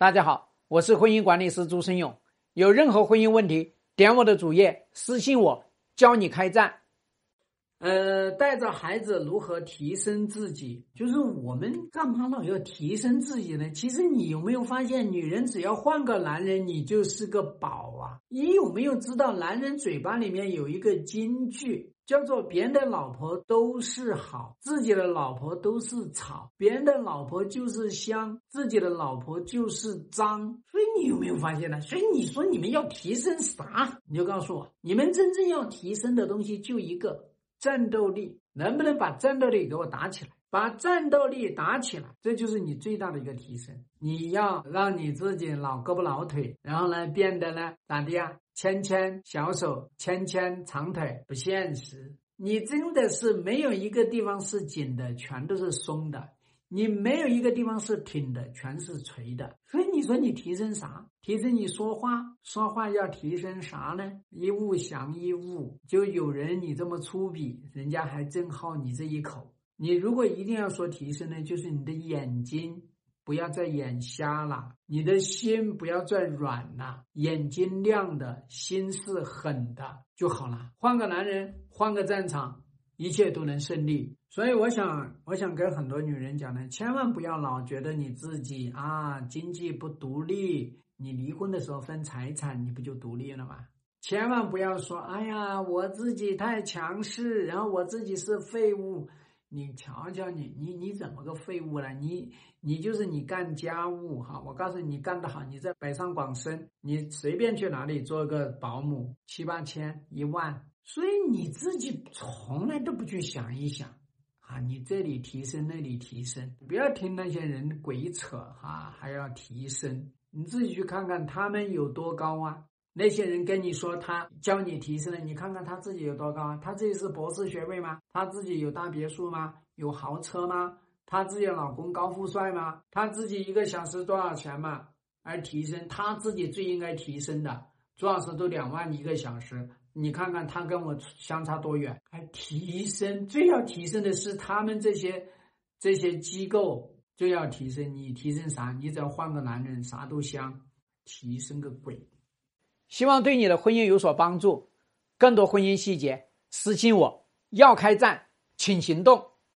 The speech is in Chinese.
大家好，我是婚姻管理师朱生勇。有任何婚姻问题，点我的主页私信我，教你开战。呃，带着孩子如何提升自己？就是我们干嘛老要提升自己呢？其实你有没有发现，女人只要换个男人，你就是个宝啊！你有没有知道，男人嘴巴里面有一个金句？叫做别人的老婆都是好，自己的老婆都是草；别人的老婆就是香，自己的老婆就是脏。所以你有没有发现呢？所以你说你们要提升啥？你就告诉我，你们真正要提升的东西就一个战斗力，能不能把战斗力给我打起来？把战斗力打起来，这就是你最大的一个提升。你要让你自己老胳膊老腿，然后呢变得呢咋的呀？牵牵小手，牵牵长腿，不现实。你真的是没有一个地方是紧的，全都是松的；你没有一个地方是挺的，全是垂的。所以你说你提升啥？提升你说话，说话要提升啥呢？一物降一物，就有人你这么粗鄙，人家还真好你这一口。你如果一定要说提升呢，就是你的眼睛。不要再眼瞎了，你的心不要再软了，眼睛亮的，心是狠的就好了。换个男人，换个战场，一切都能胜利。所以我想，我想跟很多女人讲呢，千万不要老觉得你自己啊经济不独立，你离婚的时候分财产，你不就独立了吗？千万不要说，哎呀，我自己太强势，然后我自己是废物。你瞧瞧你，你你怎么个废物了？你你就是你干家务哈，我告诉你，你干得好，你在北上广深，你随便去哪里做个保姆，七八千一万，所以你自己从来都不去想一想啊，你这里提升那里提升，不要听那些人鬼扯哈，还要提升，你自己去看看他们有多高啊。那些人跟你说他教你提升了，你看看他自己有多高啊？他自己是博士学位吗？他自己有大别墅吗？有豪车吗？他自己老公高富帅吗？他自己一个小时多少钱嘛？而提升他自己最应该提升的，朱老师都两万一个小时，你看看他跟我相差多远？还提升，最要提升的是他们这些这些机构最要提升，你提升啥？你只要换个男人，啥都香，提升个鬼！希望对你的婚姻有所帮助。更多婚姻细节，私信我。要开战，请行动。